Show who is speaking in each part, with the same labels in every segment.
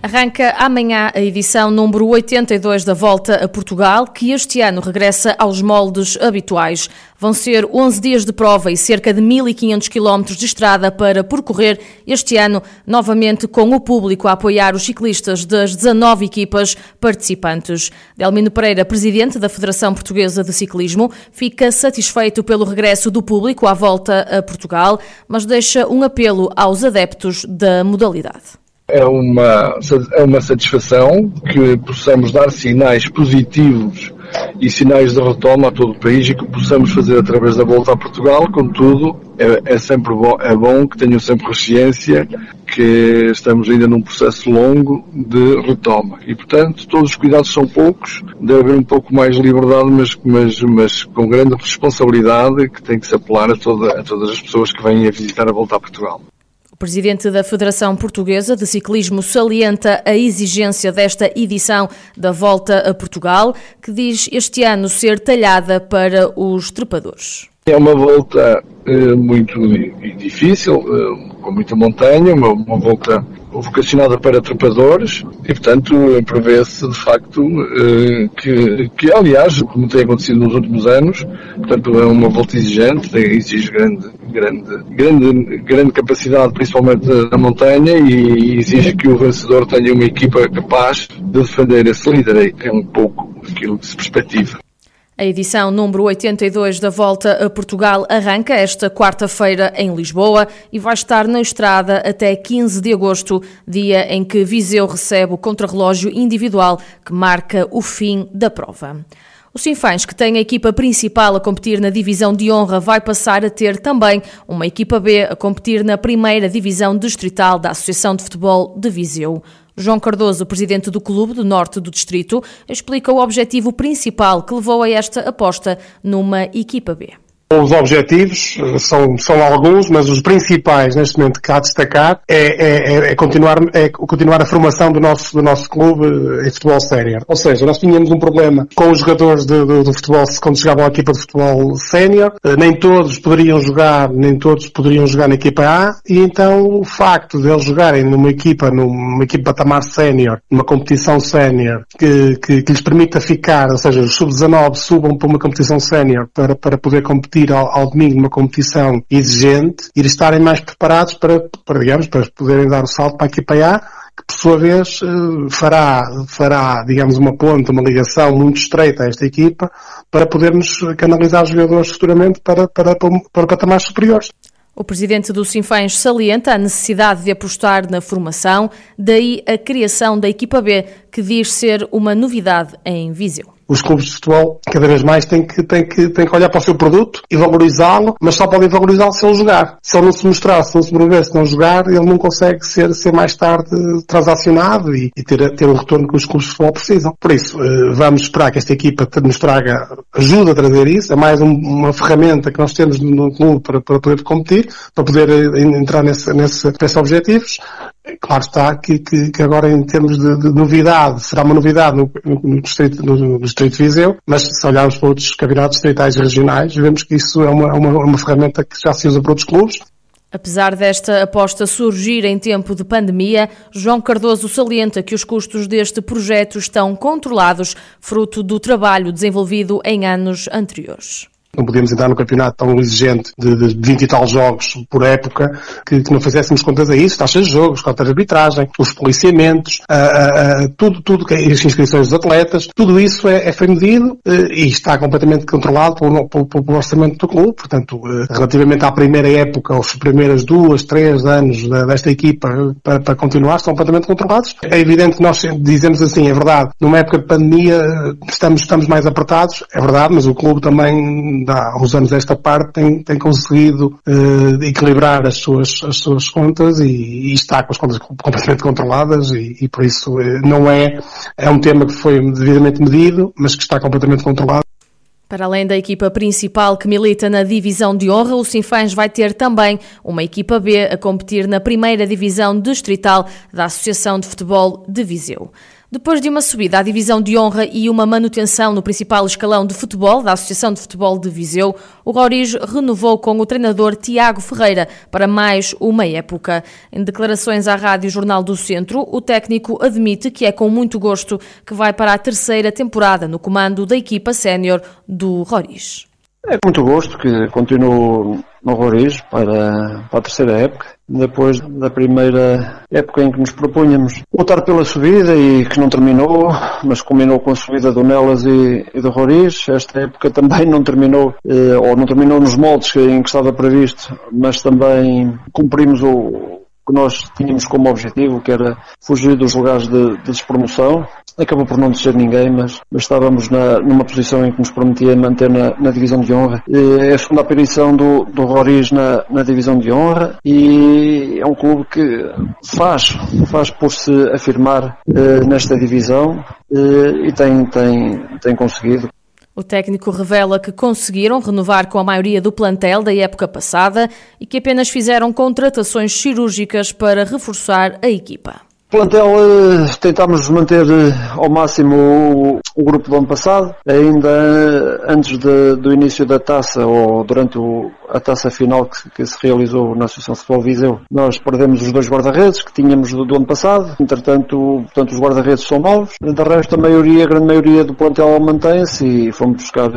Speaker 1: Arranca amanhã a edição número 82 da Volta a Portugal, que este ano regressa aos moldes habituais. Vão ser 11 dias de prova e cerca de 1.500 quilómetros de estrada para percorrer este ano, novamente com o público a apoiar os ciclistas das 19 equipas participantes. Delmino Pereira, presidente da Federação Portuguesa de Ciclismo, fica satisfeito pelo regresso do público à Volta a Portugal, mas deixa um apelo aos adeptos da modalidade.
Speaker 2: É uma, é uma satisfação que possamos dar sinais positivos e sinais de retoma a todo o país e que possamos fazer através da volta a Portugal, contudo, é, é sempre bom, é bom que tenham sempre consciência que estamos ainda num processo longo de retoma. E, portanto, todos os cuidados são poucos, deve haver um pouco mais de liberdade, mas, mas, mas com grande responsabilidade que tem que se apelar a, toda, a todas as pessoas que vêm a visitar a volta a Portugal.
Speaker 1: Presidente da Federação Portuguesa de Ciclismo salienta a exigência desta edição da Volta a Portugal, que diz este ano ser talhada para os trepadores.
Speaker 2: É uma volta eh, muito difícil, eh, com muita montanha, uma, uma volta vocacionada para trepadores e, portanto, prevê-se de facto eh, que, que, aliás, como tem acontecido nos últimos anos, portanto, é uma volta exigente, exige grande, grande, grande, grande capacidade, principalmente na montanha, e exige que o vencedor tenha uma equipa capaz de defender esse líder. É um pouco aquilo que se perspectiva.
Speaker 1: A edição número 82 da Volta a Portugal arranca esta quarta-feira em Lisboa e vai estar na estrada até 15 de agosto, dia em que Viseu recebe o contrarrelógio individual que marca o fim da prova. O Sinfãs, que tem a equipa principal a competir na divisão de honra, vai passar a ter também uma equipa B a competir na primeira divisão distrital da Associação de Futebol de Viseu. João Cardoso, presidente do Clube do Norte do Distrito, explica o objetivo principal que levou a esta aposta numa equipa B.
Speaker 3: Os objetivos eh, são, são alguns, mas os principais neste momento que há a destacar é, é, é, é, continuar, é continuar a formação do nosso, do nosso clube eh, em futebol sénior. Ou seja, nós tínhamos um problema com os jogadores de, de, de futebol quando chegavam à equipa de futebol sénior. Eh, nem todos poderiam jogar, nem todos poderiam jogar na equipa A, e então o facto de eles jogarem numa equipa, numa equipa patamar sénior, numa competição sénior, que, que, que lhes permita ficar, ou seja, os sub-19 subam para uma competição sénior para, para poder competir competir ao, ao domingo numa competição exigente, ir estarem mais preparados para, para, digamos, para poderem dar o salto para a equipa A, que por sua vez eh, fará, fará, digamos, uma ponte, uma ligação muito estreita a esta equipa para podermos canalizar os jogadores futuramente para, para, para patamares superiores.
Speaker 1: O presidente do Sinfãs salienta a necessidade de apostar na formação, daí a criação da equipa B, que diz ser uma novidade em Viseu
Speaker 3: os clubes de futebol cada vez mais têm que, têm que, têm que olhar para o seu produto e valorizá-lo, mas só podem valorizá-lo se ele jogar. Se ele não se mostrar, se não se promover, se não jogar, ele não consegue ser, ser mais tarde transacionado e, e ter, ter o retorno que os clubes de futebol precisam. Por isso, eh, vamos esperar que esta equipa nos traga, ajuda a trazer isso, é mais um, uma ferramenta que nós temos no clube para, para poder competir, para poder eh, entrar nesse, nesse, nesses objetivos. Claro está que, que, que, agora em termos de, de, novidade, será uma novidade no, no, distrito, no, no Distrito de Viseu, mas se olharmos para outros campeonatos distritais e regionais, vemos que isso é uma, uma, uma ferramenta que já se usa para outros clubes.
Speaker 1: Apesar desta aposta surgir em tempo de pandemia, João Cardoso salienta que os custos deste projeto estão controlados, fruto do trabalho desenvolvido em anos anteriores
Speaker 3: não podíamos entrar no campeonato tão exigente de, de 20 e tal jogos por época que, que não fizéssemos contas a isso, taxas de jogos, cotas de arbitragem, os policiamentos, uh, uh, tudo, tudo, as inscrições dos atletas, tudo isso é, é foi medido uh, e está completamente controlado pelo, pelo, pelo, orçamento do clube. Portanto, relativamente à primeira época, aos primeiros duas, três anos desta equipa para, para, continuar, estão completamente controlados. É evidente que nós dizemos assim, é verdade, numa época de pandemia estamos, estamos mais apertados, é verdade, mas o clube também há uns anos esta parte tem, tem conseguido uh, equilibrar as suas, as suas contas e, e, está com as contas completamente controladas e, e por isso uh, não é, é um tema que foi devidamente medido, mas que está completamente controlado.
Speaker 1: Para além da equipa principal que milita na divisão de honra, o Sinfãs vai ter também uma equipa B a competir na primeira divisão distrital da Associação de Futebol de Viseu. Depois de uma subida à divisão de honra e uma manutenção no principal escalão de futebol da Associação de Futebol de Viseu, o Roriz renovou com o treinador Tiago Ferreira para mais uma época. Em declarações à Rádio Jornal do Centro, o técnico admite que é com muito gosto que vai para a terceira temporada no comando da equipa sénior do Roriz.
Speaker 4: É com muito gosto que continuo no Roriz para, para a terceira época, depois da primeira época em que nos propunhamos lutar pela subida e que não terminou, mas culminou com a subida do Nelas e, e do Roriz. Esta época também não terminou, eh, ou não terminou nos moldes em que estava previsto, mas também cumprimos o, que nós tínhamos como objetivo, que era fugir dos lugares de, de despromoção. Acabou por não descer ninguém, mas, mas estávamos na, numa posição em que nos prometia manter na, na divisão de honra. É a segunda aparição do, do Roriz na, na divisão de honra e é um clube que faz, faz por se afirmar eh, nesta divisão eh, e tem, tem, tem conseguido.
Speaker 1: O técnico revela que conseguiram renovar com a maioria do plantel da época passada e que apenas fizeram contratações cirúrgicas para reforçar a equipa.
Speaker 4: Plantel, eh, tentámos manter eh, ao máximo o, o, grupo do ano passado, ainda eh, antes de, do início da taça ou durante o, a taça final que, que, se realizou na Associação Futebol Viseu. Nós perdemos os dois guarda-redes que tínhamos do, do, ano passado, entretanto, portanto, os guarda-redes são novos, de resto a maioria, a grande maioria do plantel mantém-se e fomos buscar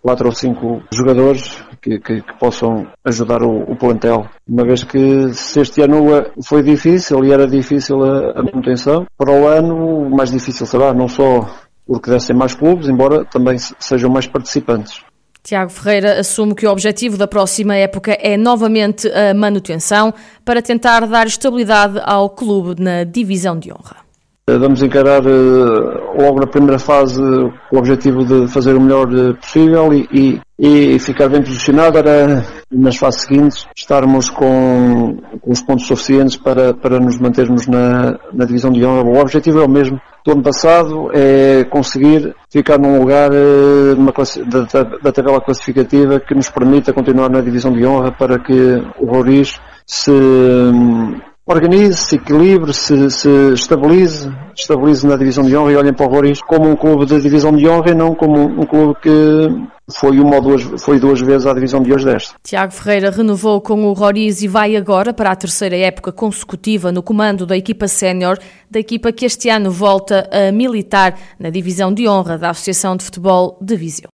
Speaker 4: quatro ou cinco jogadores que, que, que possam ajudar o, o, plantel. Uma vez que se este ano foi difícil e era difícil a, a manutenção, para o ano mais difícil será, não só porque devem mais clubes, embora também sejam mais participantes.
Speaker 1: Tiago Ferreira assume que o objetivo da próxima época é novamente a manutenção para tentar dar estabilidade ao clube na divisão de honra.
Speaker 4: Eh, vamos encarar uh, logo na primeira fase o objetivo de fazer o melhor uh, possível e, e, e, ficar bem posicionado para nas fases seguintes estarmos com, com, os pontos suficientes para, para nos mantermos na, na divisão de honra. O objetivo é o mesmo do ano passado, é conseguir ficar num lugar uh, da, da, tabela classificativa que nos permita continuar na divisão de honra para que o Roriz se um, organize, se estabilize, estabilize na divisão de honra e olhem para o Roriz como um clube de divisão de honra e não como um clube que foi uma ou duas, foi duas vezes à divisão de hoje desta.
Speaker 1: Tiago Ferreira renovou com o Roriz e vai agora para a terceira época consecutiva no comando da equipa sénior, da equipa que este ano volta a militar na divisão de honra da Associação de Futebol de Viseu.